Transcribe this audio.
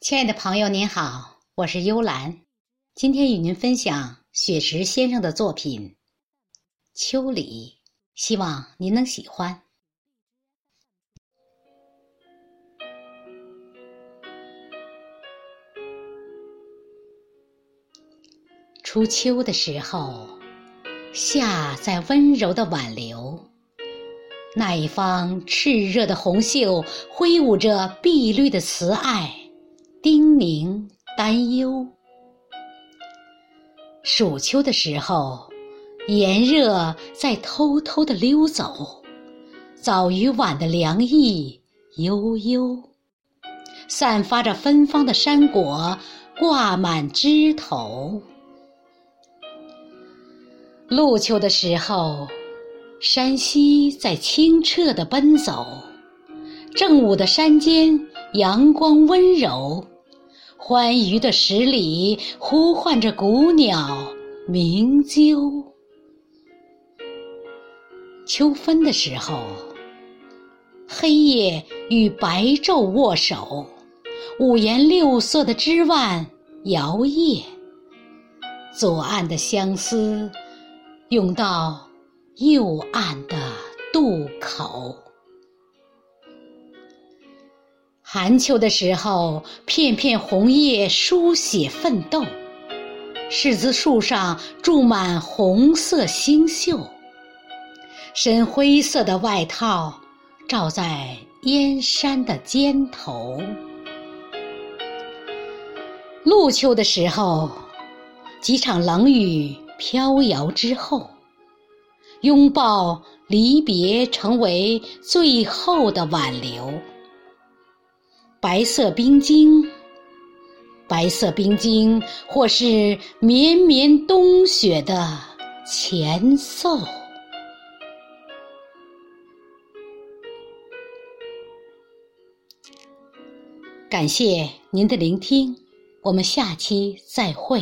亲爱的朋友，您好，我是幽兰，今天与您分享雪石先生的作品《秋里》，希望您能喜欢。初秋的时候，夏在温柔的挽留，那一方炽热的红袖挥舞着碧绿的慈爱。叮咛担忧，暑秋的时候，炎热在偷偷的溜走，早与晚的凉意悠悠，散发着芬芳的山果挂满枝头。入秋的时候，山溪在清澈的奔走，正午的山间。阳光温柔，欢愉的十里呼唤着古鸟鸣啾。秋分的时候，黑夜与白昼握手，五颜六色的枝蔓摇曳，左岸的相思涌到右岸的渡口。寒秋的时候，片片红叶书写奋斗，柿子树上住满红色星宿。深灰色的外套罩在燕山的肩头。入秋的时候，几场冷雨飘摇之后，拥抱离别成为最后的挽留。白色冰晶，白色冰晶，或是绵绵冬雪的前奏。感谢您的聆听，我们下期再会。